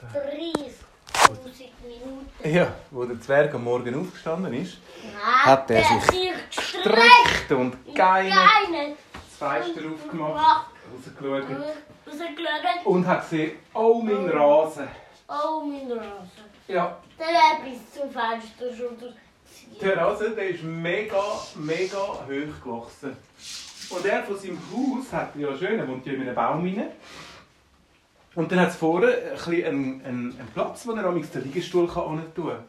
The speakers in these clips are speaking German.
30.000 Minuten. Ja, wo der Zwerg am Morgen aufgestanden ist, Hat er sich gestreckt streckt und keine Keine. das Fenster aufgemacht, rausgeschaut und hat gesehen, oh mein Rasen. Oh, mein Rasen. Ja, Der hat bis zum Fenster schon der Rasen der ist mega, mega hoch gewachsen. Und er von seinem Haus hat ja schön, er wohnt ja in einem Baum rein. Und dann hat es vorne ein einen, einen, Platz, wo er amigs den Liegestuhl kann tun kann.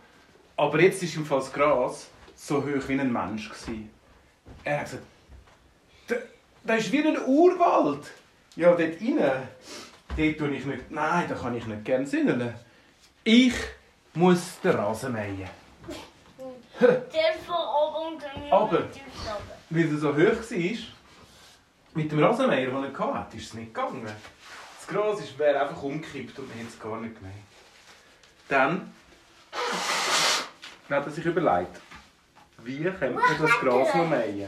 Aber jetzt ist im Fall das Gras so hoch wie ein Mensch. Gewesen. Er hat gesagt, da, das ist wie ein Urwald. Ja, dort rein, dort tue ich nicht, nein, da kann ich nicht gerne sündeln. Ich muss den Rasen mähen. Der von oben und der Aber-. Weil er so hoch war, mit dem Rasenmäher, den er hatte, ist es nicht gegangen. Das Gras ist- wäre einfach umgekippt und man hätte es gar nicht gemäht. Dann hat er sich überlegt, wie könnte man das Gras noch mähen.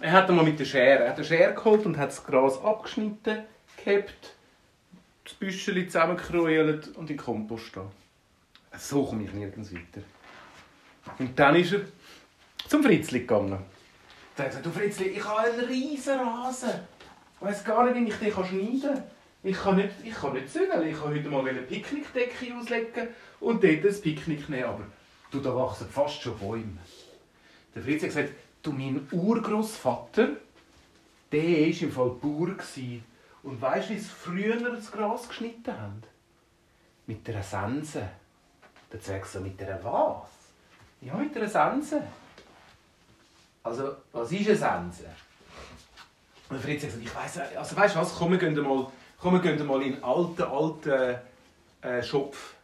Er hat einmal mit der Schere, er hat eine Schere geholt und hat das Gras abgeschnitten, gehabt, das Büscheli zusammengekräuelt und in den Kompost da. So komme ich nirgends weiter. Und dann ist er zum Fritzli gegangen. Der hat gesagt, du Fritzli, ich habe einen riesen Rasen. Ich weiss gar nicht, wie ich den schneiden kann. Ich kann nicht, ich kann nicht zügeln. Ich kann heute mal eine Picknickdecke auslegen und dort ein Picknick nehmen. Aber du, da wachsen fast schon Bäume. Der Fritzli hat gesagt, du, mein Urgroßvater, der war im Fall Bauer. Und weißt du, wie sie früher das Gras geschnitten haben? Mit einer Sense. Der Zwerg so, mit einer was? Ja, mit einer Sense. Also, was ist eine Sense? Und Fritz hat gesagt, ich weiss, also weißt du was, komm, wir gehen mal, komm, wir gehen mal in einen alten, alten äh, Schopf.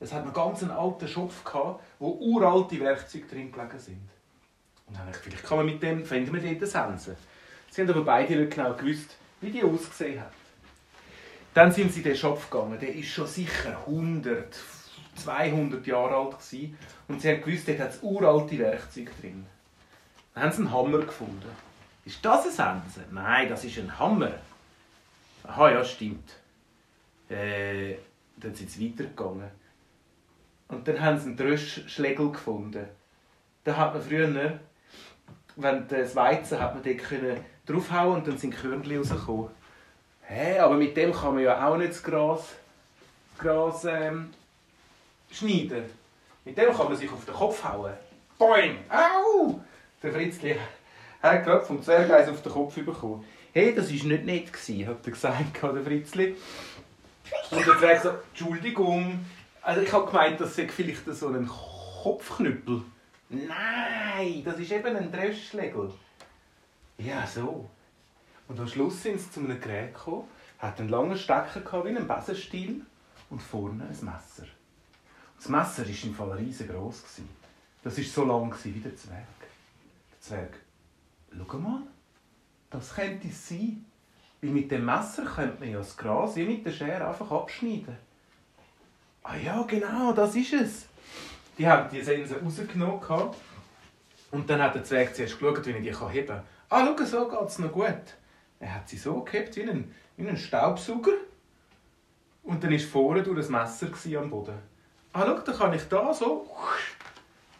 Es hat einen ganz alten Schopf gehabt, wo uralte Werkzeuge drin gelegen sind. Und dann habe ich vielleicht kann man mit dem, finden wir dort eine Sense. Sie haben aber beide nicht genau gewusst, wie die ausgesehen hat. Dann sind sie in den Schopf gegangen. Der ist schon sicher 100, 200 Jahre alt gewesen. Und sie haben gewusst, dort hat es uralte Werkzeuge drin. Dann haben sie einen Hammer gefunden. Ist das eine Sense? Nein, das ist ein Hammer. Aha, ja, stimmt. Äh, dann sind sie weitergegangen. Und dann haben sie einen Dröschschlägel gefunden. Da hat man früher, wenn das Weizen hat man können draufhauen und dann sind Körnchen rausgekommen. Hä, aber mit dem kann man ja auch nicht das Gras, das Gras ähm, schneiden. Mit dem kann man sich auf den Kopf hauen. Boing! Au! Der Fritzli hat gerade vom Zwergeis auf den Kopf bekommen. Hey, das war nicht nett, gewesen, hat er gesagt, der Fritzli. Und der Zwerg so, Entschuldigung. Also ich habe gemeint, das sei vielleicht so ein Kopfknüppel. Nein, das ist eben ein Dreschschlägel. Ja, so. Und am Schluss sind sie zu einem Gerät gekommen, hat einen langen Stecker gehabt, wie einen Besenstiel und vorne ein Messer. Das Messer war im Fall riesengroß. Das war so lang wie der Zwerg. Der Zwerg, schau mal, das könnte es sein. Weil mit dem Messer könnte man ja das Gras wie mit der Schere einfach abschneiden. Ah ja, genau, das ist es. Die haben die Sense rausgenommen und dann hat der Zwerg zuerst geschaut, wie er die heben kann. Ah, schau, so geht es noch gut. Er hat sie so gehabt wie ein, wie ein Staubsauger. Und dann war vorne durch das Messer am Boden. Ah, schau, dann kann ich da so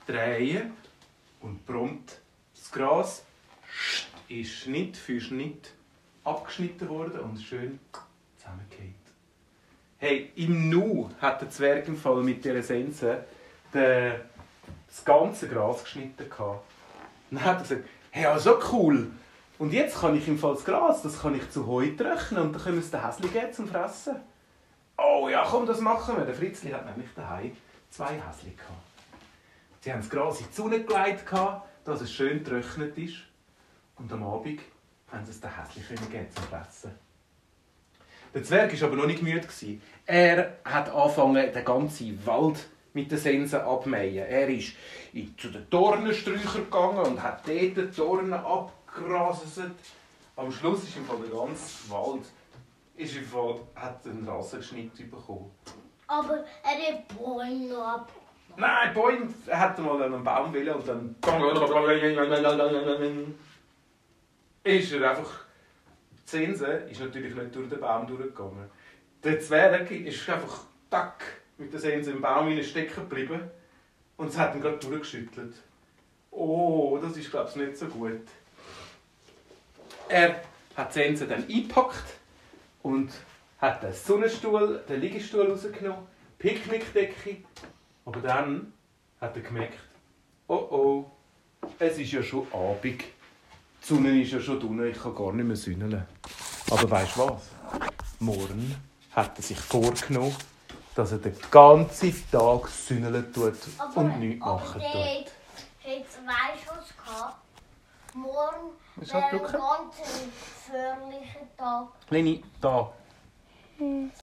drehen und prompt das Gras ist Schnitt für Schnitt abgeschnitten worden und schön zusammengekehrt. Hey, im Nu hat der Zwerg im Fall mit dieser Sense das ganze Gras geschnitten. gehabt. Dann hat er gesagt, hey, also cool. Und jetzt kann ich im Fall das Gras, das kann ich zu Heu trocknen und dann können wir es den Häsli geben zum Fressen. Oh ja, komm, das machen wir. Der Fritzli hat nämlich daheim zwei Häsli gehabt. Sie haben das Gras in die Sonne gelegt, dass es schön getrocknet ist. Und am Abend haben sie es den Häsli können geben zum Fressen. Der Zwerg war aber noch nicht müde. Er hat angefangen, den ganzen Wald mit den Sensen abmähen. Er ist zu den Dornensträuchern gegangen und hat dort die Dornen abgeraset. Am Schluss ist im Fall der ganze Wald ist im Fall, hat einen Rasenschnitt bekommen. Aber er hat Bäume noch ab. Nein, Bäume er hat mal einen Baum wollen und dann ist er einfach die Sense ist natürlich nicht durch den Baum durchgegangen. Der Zwerg ist einfach tack, mit der Sense im Baum stecken geblieben. Und es hat ihn gerade durchgeschüttelt. Oh, das ist, glaube ich, nicht so gut. Er hat die Sense dann eingepackt und hat den Sonnenstuhl, den Liegestuhl rausgenommen, Picknickdecke. Aber dann hat er gemerkt, oh oh, es ist ja schon Abend. Die Sonne ist ja schon unten, ich kann gar nicht mehr sünneln. Aber weißt du was? Morgen hat er sich vorgenommen, dass er den ganzen Tag sünneln tut und nichts machen aber tut. der hat- hat zwei Schuss gehabt. Morgen Ist wäre halt ein Glück. ganz gefährlicher Tag. Leni, da.